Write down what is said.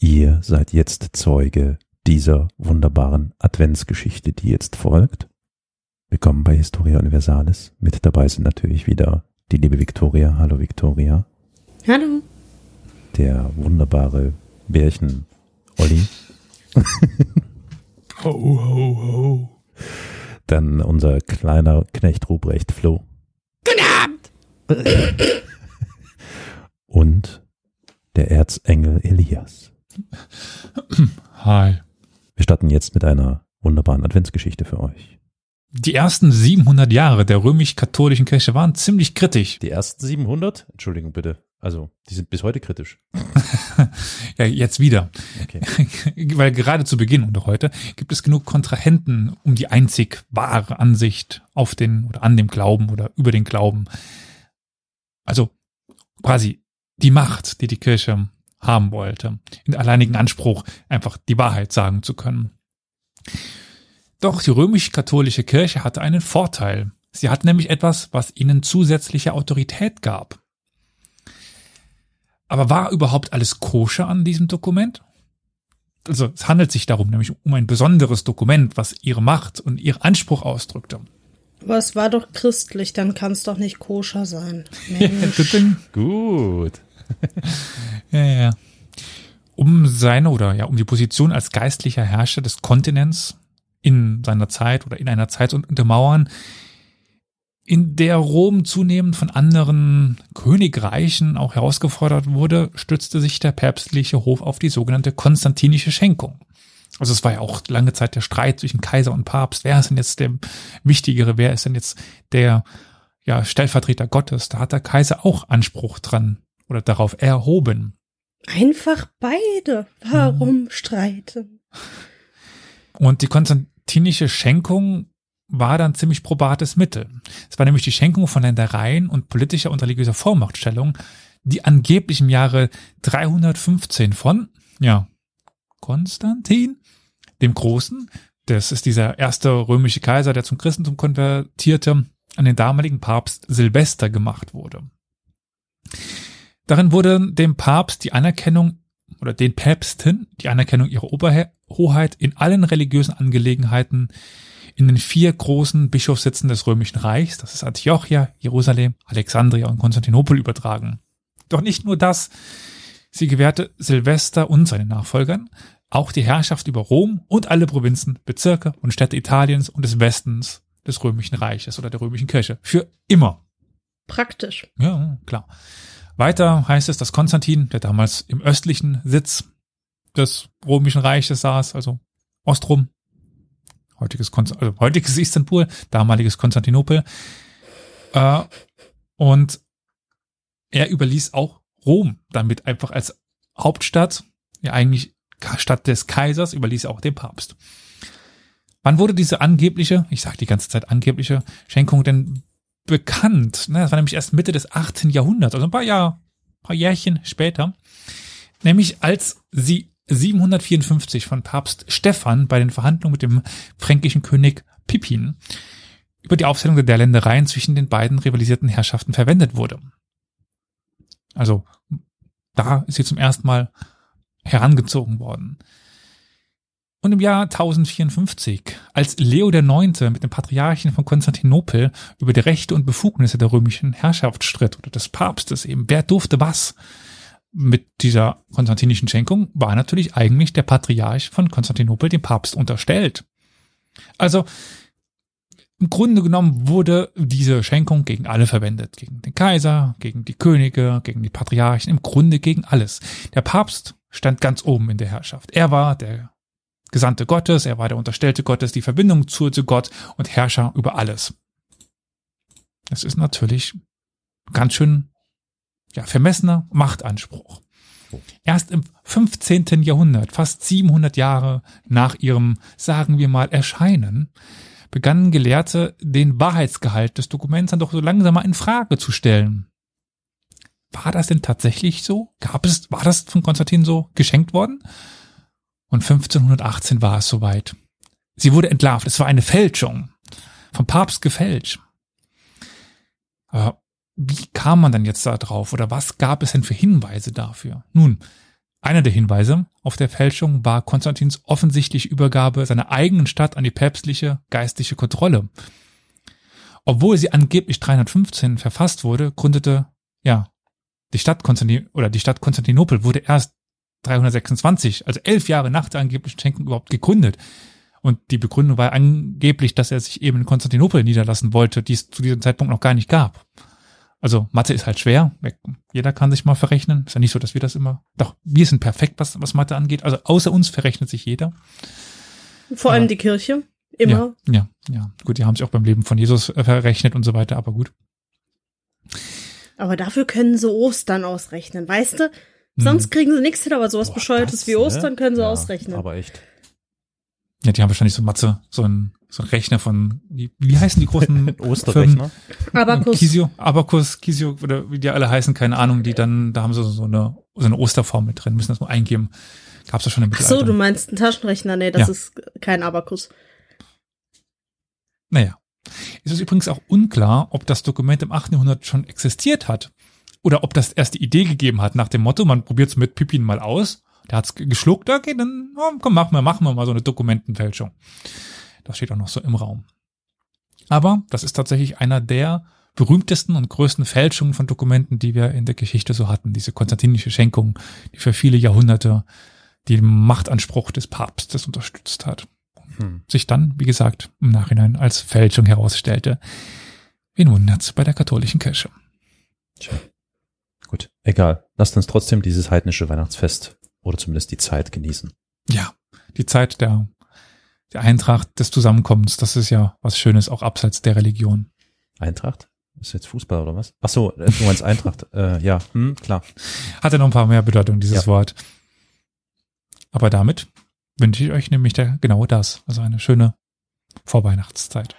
Ihr seid jetzt Zeuge dieser wunderbaren Adventsgeschichte, die jetzt folgt. Willkommen bei Historia Universalis. Mit dabei sind natürlich wieder die liebe Victoria. Hallo Victoria. Hallo. Der wunderbare Bärchen Olli. ho, ho, ho. Dann unser kleiner Knecht Ruprecht Flo. Guten Abend. Und der Erzengel Elias. Hi. Wir starten jetzt mit einer wunderbaren Adventsgeschichte für euch. Die ersten 700 Jahre der römisch-katholischen Kirche waren ziemlich kritisch. Die ersten 700? Entschuldigung bitte. Also, die sind bis heute kritisch. ja, jetzt wieder. Okay. Weil gerade zu Beginn und auch heute gibt es genug Kontrahenten um die einzig wahre Ansicht auf den oder an dem Glauben oder über den Glauben. Also quasi die Macht, die die Kirche haben wollte, in alleinigen Anspruch, einfach die Wahrheit sagen zu können. Doch die römisch-katholische Kirche hatte einen Vorteil. Sie hat nämlich etwas, was ihnen zusätzliche Autorität gab. Aber war überhaupt alles koscher an diesem Dokument? Also es handelt sich darum nämlich um ein besonderes Dokument, was ihre Macht und ihren Anspruch ausdrückte. Aber es war doch christlich, dann kann es doch nicht koscher sein. Gut. ja, ja. Um seine oder ja, um die Position als geistlicher Herrscher des Kontinents in seiner Zeit oder in einer Zeit untermauern, in der Rom zunehmend von anderen Königreichen auch herausgefordert wurde, stützte sich der päpstliche Hof auf die sogenannte konstantinische Schenkung. Also es war ja auch lange Zeit der Streit zwischen Kaiser und Papst. Wer ist denn jetzt der Wichtigere? Wer ist denn jetzt der ja, Stellvertreter Gottes? Da hat der Kaiser auch Anspruch dran oder darauf erhoben. Einfach beide. Warum mhm. streiten? Und die konstantinische Schenkung war dann ziemlich probates Mittel. Es war nämlich die Schenkung von Ländereien und politischer und religiöser Vormachtstellung, die angeblich im Jahre 315 von, ja, Konstantin, dem Großen, das ist dieser erste römische Kaiser, der zum Christentum konvertierte, an den damaligen Papst Silvester gemacht wurde. Darin wurde dem Papst die Anerkennung oder den Päpsten die Anerkennung ihrer Oberhoheit in allen religiösen Angelegenheiten in den vier großen Bischofssitzen des Römischen Reichs, das ist Antiochia, Jerusalem, Alexandria und Konstantinopel übertragen. Doch nicht nur das, sie gewährte Silvester und seinen Nachfolgern auch die Herrschaft über Rom und alle Provinzen, Bezirke und Städte Italiens und des Westens des Römischen Reiches oder der Römischen Kirche. Für immer. Praktisch. Ja, klar. Weiter heißt es, dass Konstantin, der damals im östlichen Sitz des Römischen Reiches saß, also Ostrom, heutiges, Konst also heutiges Istanbul, damaliges Konstantinopel, äh, und er überließ auch Rom damit einfach als Hauptstadt, ja eigentlich Stadt des Kaisers, überließ auch dem Papst. Wann wurde diese angebliche, ich sage die ganze Zeit angebliche Schenkung denn bekannt. Ne? Das war nämlich erst Mitte des 18. Jahrhunderts, also ein paar Jahr, paar Jährchen später. Nämlich als sie 754 von Papst Stephan bei den Verhandlungen mit dem fränkischen König Pippin über die Aufstellung der Ländereien zwischen den beiden rivalisierten Herrschaften verwendet wurde. Also da ist sie zum ersten Mal herangezogen worden. Und im Jahr 1054, als Leo IX. mit dem Patriarchen von Konstantinopel über die Rechte und Befugnisse der römischen Herrschaft stritt oder des Papstes eben, wer durfte was? Mit dieser konstantinischen Schenkung war natürlich eigentlich der Patriarch von Konstantinopel dem Papst unterstellt. Also im Grunde genommen wurde diese Schenkung gegen alle verwendet. Gegen den Kaiser, gegen die Könige, gegen die Patriarchen, im Grunde gegen alles. Der Papst stand ganz oben in der Herrschaft. Er war der Gesandte Gottes, er war der Unterstellte Gottes, die Verbindung zu, zu Gott und Herrscher über alles. Das ist natürlich ganz schön ja, vermessener Machtanspruch. Erst im 15. Jahrhundert, fast 700 Jahre nach ihrem, sagen wir mal, Erscheinen, begannen Gelehrte den Wahrheitsgehalt des Dokuments dann doch so langsam mal in Frage zu stellen. War das denn tatsächlich so? Gab es, war das von Konstantin so geschenkt worden? Und 1518 war es soweit. Sie wurde entlarvt. Es war eine Fälschung. Vom Papst gefälscht. Aber wie kam man dann jetzt da drauf? Oder was gab es denn für Hinweise dafür? Nun, Einer der Hinweise auf der Fälschung war Konstantins offensichtliche Übergabe seiner eigenen Stadt an die päpstliche geistliche Kontrolle. Obwohl sie angeblich 315 verfasst wurde, gründete, ja, die Stadt Konstantin, oder die Stadt Konstantinopel wurde erst 326, also elf Jahre nach der angeblichen Schenkung überhaupt gegründet. Und die Begründung war angeblich, dass er sich eben in Konstantinopel niederlassen wollte, die es zu diesem Zeitpunkt noch gar nicht gab. Also Mathe ist halt schwer. Jeder kann sich mal verrechnen. Ist ja nicht so, dass wir das immer. Doch, wir sind perfekt, was, was Mathe angeht. Also außer uns verrechnet sich jeder. Vor allem die Kirche. Immer. Ja, ja, ja. Gut, die haben sich auch beim Leben von Jesus äh, verrechnet und so weiter, aber gut. Aber dafür können sie Ostern ausrechnen, weißt du? Sonst hm. kriegen sie nichts hin, aber sowas Boah, Bescheuertes das, wie Ostern können sie ja, ausrechnen. Aber echt. Ja, die haben wahrscheinlich so Mathe, so ein, so ein Rechner von, wie, wie heißen die großen Osterrechner? Abacus. Kisio, Abacus, Kisio, oder wie die alle heißen, keine Ahnung, die dann, da haben sie so eine, so eine Osterform mit drin, müssen das mal eingeben. Gab's da schon im Ach so, du meinst einen Taschenrechner? Nee, das ja. ist kein Abacus. Naja. Es ist übrigens auch unklar, ob das Dokument im 8. Jahrhundert schon existiert hat. Oder ob das erst die Idee gegeben hat nach dem Motto, man probiert es mit Pippin mal aus. Der hat's geschluckt, okay, dann oh, komm, machen wir, machen wir mal so eine Dokumentenfälschung. Das steht auch noch so im Raum. Aber das ist tatsächlich einer der berühmtesten und größten Fälschungen von Dokumenten, die wir in der Geschichte so hatten. Diese konstantinische Schenkung, die für viele Jahrhunderte den Machtanspruch des Papstes unterstützt hat hm. sich dann, wie gesagt, im Nachhinein als Fälschung herausstellte. Wen wundert's bei der katholischen Kirche? Tja. Egal. Lasst uns trotzdem dieses heidnische Weihnachtsfest oder zumindest die Zeit genießen. Ja, die Zeit der, der Eintracht des Zusammenkommens, das ist ja was Schönes, auch abseits der Religion. Eintracht? Ist jetzt Fußball oder was? Ach so, äh, du meinst Eintracht. äh, ja, hm, klar. Hatte noch ein paar mehr Bedeutungen, dieses ja. Wort. Aber damit wünsche ich euch nämlich da genau das. Also eine schöne Vorweihnachtszeit.